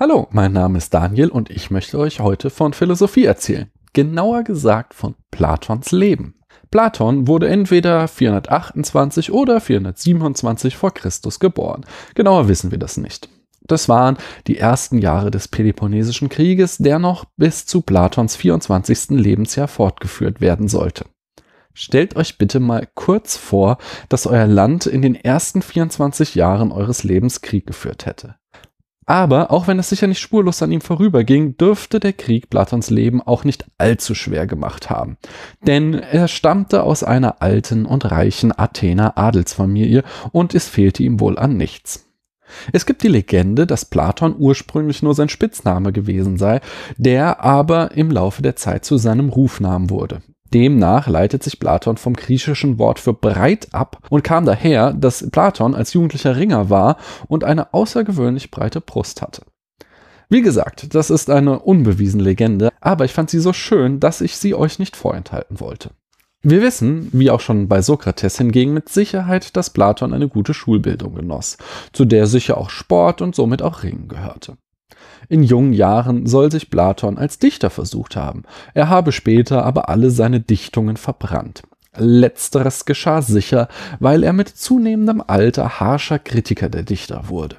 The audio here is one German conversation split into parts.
Hallo, mein Name ist Daniel und ich möchte euch heute von Philosophie erzählen. Genauer gesagt von Platons Leben. Platon wurde entweder 428 oder 427 vor Christus geboren. Genauer wissen wir das nicht. Das waren die ersten Jahre des Peloponnesischen Krieges, der noch bis zu Platons 24. Lebensjahr fortgeführt werden sollte. Stellt euch bitte mal kurz vor, dass euer Land in den ersten 24 Jahren eures Lebens Krieg geführt hätte. Aber auch wenn es sicher nicht spurlos an ihm vorüberging, dürfte der Krieg Platons Leben auch nicht allzu schwer gemacht haben. Denn er stammte aus einer alten und reichen Athener Adelsfamilie und es fehlte ihm wohl an nichts. Es gibt die Legende, dass Platon ursprünglich nur sein Spitzname gewesen sei, der aber im Laufe der Zeit zu seinem Rufnamen wurde. Demnach leitet sich Platon vom griechischen Wort für breit ab und kam daher, dass Platon als jugendlicher Ringer war und eine außergewöhnlich breite Brust hatte. Wie gesagt, das ist eine unbewiesene Legende, aber ich fand sie so schön, dass ich sie euch nicht vorenthalten wollte. Wir wissen, wie auch schon bei Sokrates hingegen mit Sicherheit, dass Platon eine gute Schulbildung genoss, zu der sicher auch Sport und somit auch Ringen gehörte. In jungen Jahren soll sich Platon als Dichter versucht haben. Er habe später aber alle seine Dichtungen verbrannt. Letzteres geschah sicher, weil er mit zunehmendem Alter harscher Kritiker der Dichter wurde.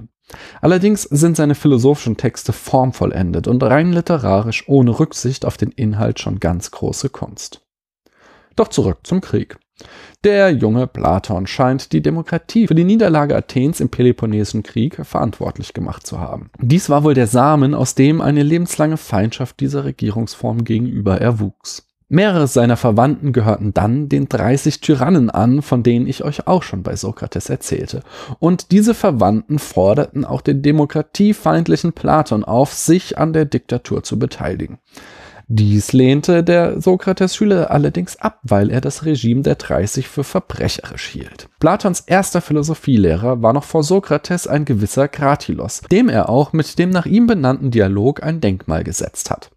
Allerdings sind seine philosophischen Texte formvollendet und rein literarisch ohne Rücksicht auf den Inhalt schon ganz große Kunst. Doch zurück zum Krieg. Der junge Platon scheint die Demokratie für die Niederlage Athens im Peloponnesischen Krieg verantwortlich gemacht zu haben. Dies war wohl der Samen, aus dem eine lebenslange Feindschaft dieser Regierungsform gegenüber erwuchs. Mehrere seiner Verwandten gehörten dann den 30 Tyrannen an, von denen ich euch auch schon bei Sokrates erzählte. Und diese Verwandten forderten auch den demokratiefeindlichen Platon auf, sich an der Diktatur zu beteiligen. Dies lehnte der Sokrates-Schüler allerdings ab, weil er das Regime der 30 für verbrecherisch hielt. Platons erster Philosophielehrer war noch vor Sokrates ein gewisser Kratilos, dem er auch mit dem nach ihm benannten Dialog ein Denkmal gesetzt hat.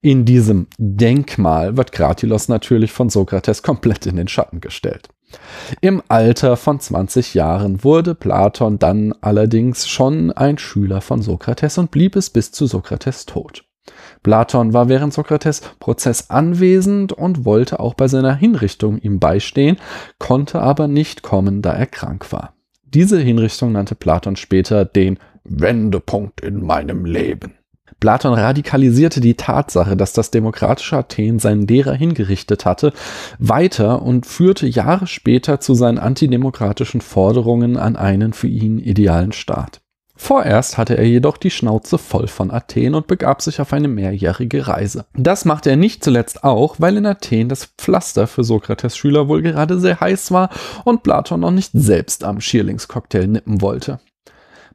In diesem Denkmal wird Kratilos natürlich von Sokrates komplett in den Schatten gestellt. Im Alter von 20 Jahren wurde Platon dann allerdings schon ein Schüler von Sokrates und blieb es bis zu Sokrates Tod. Platon war während Sokrates Prozess anwesend und wollte auch bei seiner Hinrichtung ihm beistehen, konnte aber nicht kommen, da er krank war. Diese Hinrichtung nannte Platon später den Wendepunkt in meinem Leben. Platon radikalisierte die Tatsache, dass das demokratische Athen seinen Lehrer hingerichtet hatte, weiter und führte Jahre später zu seinen antidemokratischen Forderungen an einen für ihn idealen Staat. Vorerst hatte er jedoch die Schnauze voll von Athen und begab sich auf eine mehrjährige Reise. Das machte er nicht zuletzt auch, weil in Athen das Pflaster für Sokrates Schüler wohl gerade sehr heiß war und Platon noch nicht selbst am Schierlingscocktail nippen wollte.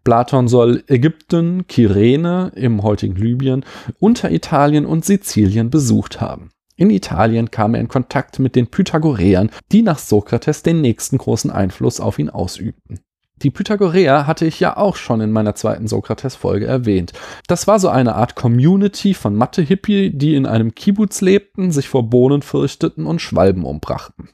Platon soll Ägypten, Kyrene im heutigen Libyen, Unteritalien und Sizilien besucht haben. In Italien kam er in Kontakt mit den Pythagoreern, die nach Sokrates den nächsten großen Einfluss auf ihn ausübten. Die Pythagoreer hatte ich ja auch schon in meiner zweiten Sokrates-Folge erwähnt. Das war so eine Art Community von Mathe-Hippie, die in einem Kibbutz lebten, sich vor Bohnen fürchteten und Schwalben umbrachten.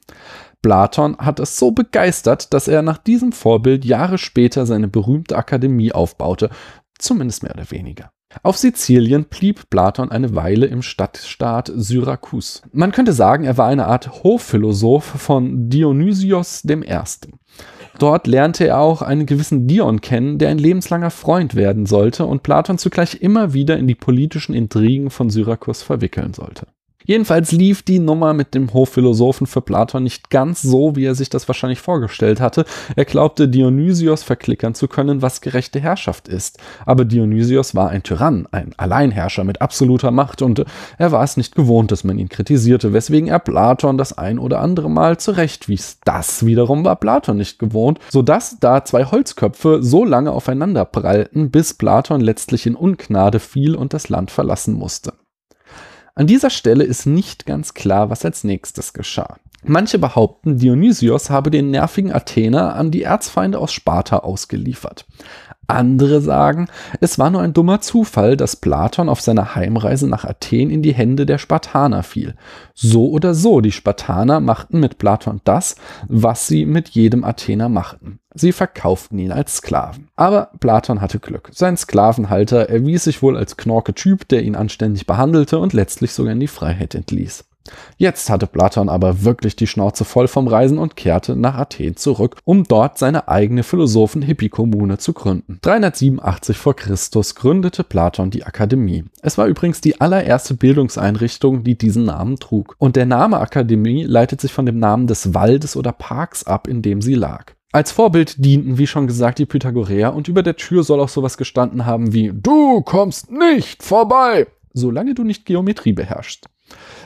Platon hat es so begeistert, dass er nach diesem Vorbild Jahre später seine berühmte Akademie aufbaute, zumindest mehr oder weniger. Auf Sizilien blieb Platon eine Weile im Stadtstaat Syrakus. Man könnte sagen, er war eine Art Hofphilosoph von Dionysios I. Dort lernte er auch einen gewissen Dion kennen, der ein lebenslanger Freund werden sollte und Platon zugleich immer wieder in die politischen Intrigen von Syrakus verwickeln sollte. Jedenfalls lief die Nummer mit dem Hofphilosophen für Platon nicht ganz so, wie er sich das wahrscheinlich vorgestellt hatte. Er glaubte, Dionysios verklickern zu können, was gerechte Herrschaft ist. Aber Dionysios war ein Tyrann, ein Alleinherrscher mit absoluter Macht und er war es nicht gewohnt, dass man ihn kritisierte, weswegen er Platon das ein oder andere Mal zurechtwies. Das wiederum war Platon nicht gewohnt, sodass da zwei Holzköpfe so lange aufeinander prallten, bis Platon letztlich in Ungnade fiel und das Land verlassen musste. An dieser Stelle ist nicht ganz klar, was als nächstes geschah. Manche behaupten, Dionysios habe den nervigen Athener an die Erzfeinde aus Sparta ausgeliefert. Andere sagen, es war nur ein dummer Zufall, dass Platon auf seiner Heimreise nach Athen in die Hände der Spartaner fiel. So oder so, die Spartaner machten mit Platon das, was sie mit jedem Athener machten. Sie verkauften ihn als Sklaven. Aber Platon hatte Glück. Sein Sklavenhalter erwies sich wohl als knorke Typ, der ihn anständig behandelte und letztlich sogar in die Freiheit entließ. Jetzt hatte Platon aber wirklich die Schnauze voll vom Reisen und kehrte nach Athen zurück, um dort seine eigene Philosophen-Hippie-Kommune zu gründen. 387 vor Christus gründete Platon die Akademie. Es war übrigens die allererste Bildungseinrichtung, die diesen Namen trug. Und der Name Akademie leitet sich von dem Namen des Waldes oder Parks ab, in dem sie lag. Als Vorbild dienten, wie schon gesagt, die Pythagoreer und über der Tür soll auch sowas gestanden haben wie Du kommst nicht vorbei, solange du nicht Geometrie beherrschst.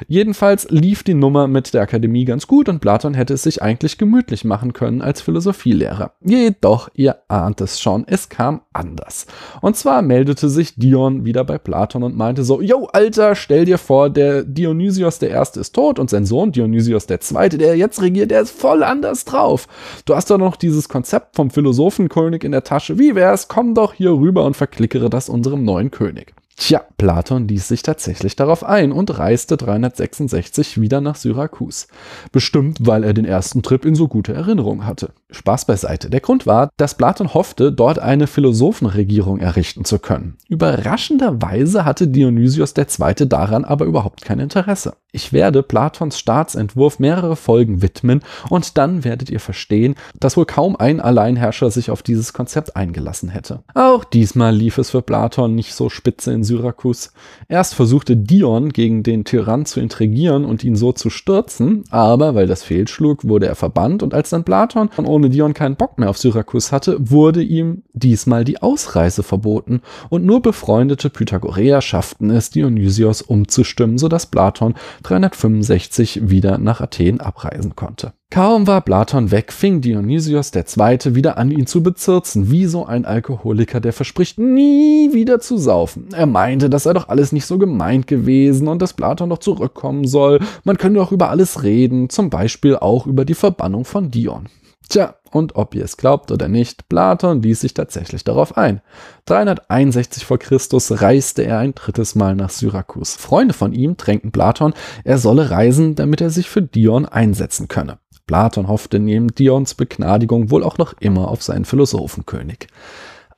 Jedenfalls lief die Nummer mit der Akademie ganz gut und Platon hätte es sich eigentlich gemütlich machen können als Philosophielehrer. Jedoch, ihr ahnt es schon, es kam anders. Und zwar meldete sich Dion wieder bei Platon und meinte so, yo, Alter, stell dir vor, der Dionysios der Erste ist tot und sein Sohn Dionysios der Zweite, der jetzt regiert, der ist voll anders drauf. Du hast doch noch dieses Konzept vom Philosophenkönig in der Tasche. Wie wär's? Komm doch hier rüber und verklickere das unserem neuen König. Tja, Platon ließ sich tatsächlich darauf ein und reiste 366 wieder nach Syrakus. Bestimmt, weil er den ersten Trip in so gute Erinnerung hatte. Spaß beiseite. Der Grund war, dass Platon hoffte, dort eine Philosophenregierung errichten zu können. Überraschenderweise hatte Dionysios II. daran aber überhaupt kein Interesse. Ich werde Platons Staatsentwurf mehrere Folgen widmen und dann werdet ihr verstehen, dass wohl kaum ein Alleinherrscher sich auf dieses Konzept eingelassen hätte. Auch diesmal lief es für Platon nicht so spitze in Syrakus. Erst versuchte Dion gegen den Tyrann zu intrigieren und ihn so zu stürzen, aber weil das fehlschlug, wurde er verbannt und als dann Platon ohne Dion keinen Bock mehr auf Syrakus hatte, wurde ihm diesmal die Ausreise verboten und nur befreundete Pythagoreer schafften es, Dionysios umzustimmen, sodass Platon 365 wieder nach Athen abreisen konnte. Kaum war Platon weg, fing Dionysios II. wieder an, ihn zu bezirzen, wie so ein Alkoholiker, der verspricht, nie wieder zu saufen. Er meinte, das sei doch alles nicht so gemeint gewesen und dass Platon doch zurückkommen soll. Man könne doch über alles reden, zum Beispiel auch über die Verbannung von Dion. Tja, und ob ihr es glaubt oder nicht, Platon ließ sich tatsächlich darauf ein. 361 vor Christus reiste er ein drittes Mal nach Syrakus. Freunde von ihm drängten Platon, er solle reisen, damit er sich für Dion einsetzen könne. Platon hoffte neben Dions Begnadigung wohl auch noch immer auf seinen Philosophenkönig.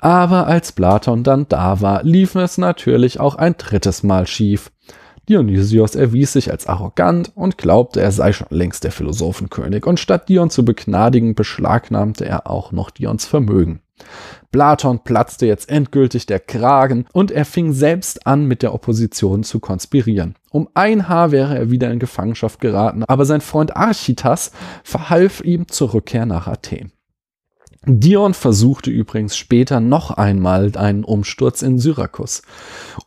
Aber als Platon dann da war, lief es natürlich auch ein drittes Mal schief. Dionysios erwies sich als arrogant und glaubte, er sei schon längst der Philosophenkönig, und statt Dion zu begnadigen, beschlagnahmte er auch noch Dions Vermögen. Platon platzte jetzt endgültig der Kragen und er fing selbst an, mit der Opposition zu konspirieren. Um ein Haar wäre er wieder in Gefangenschaft geraten, aber sein Freund Architas verhalf ihm zur Rückkehr nach Athen. Dion versuchte übrigens später noch einmal einen Umsturz in Syrakus,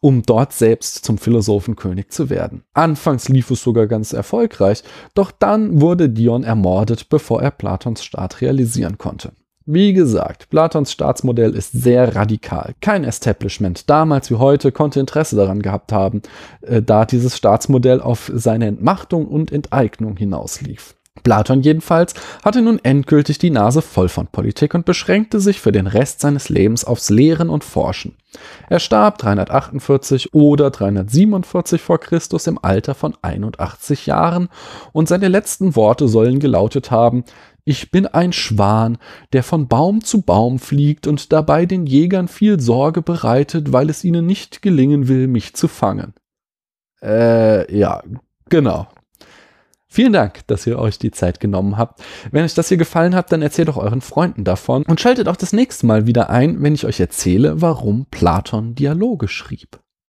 um dort selbst zum Philosophenkönig zu werden. Anfangs lief es sogar ganz erfolgreich, doch dann wurde Dion ermordet, bevor er Platons Staat realisieren konnte. Wie gesagt, Platons Staatsmodell ist sehr radikal. Kein Establishment damals wie heute konnte Interesse daran gehabt haben, äh, da dieses Staatsmodell auf seine Entmachtung und Enteignung hinauslief. Platon jedenfalls hatte nun endgültig die Nase voll von Politik und beschränkte sich für den Rest seines Lebens aufs Lehren und Forschen. Er starb 348 oder 347 vor Christus im Alter von 81 Jahren und seine letzten Worte sollen gelautet haben, ich bin ein Schwan, der von Baum zu Baum fliegt und dabei den Jägern viel Sorge bereitet, weil es ihnen nicht gelingen will, mich zu fangen. Äh, ja, genau. Vielen Dank, dass ihr euch die Zeit genommen habt. Wenn euch das hier gefallen hat, dann erzählt doch euren Freunden davon und schaltet auch das nächste Mal wieder ein, wenn ich euch erzähle, warum Platon Dialoge schrieb.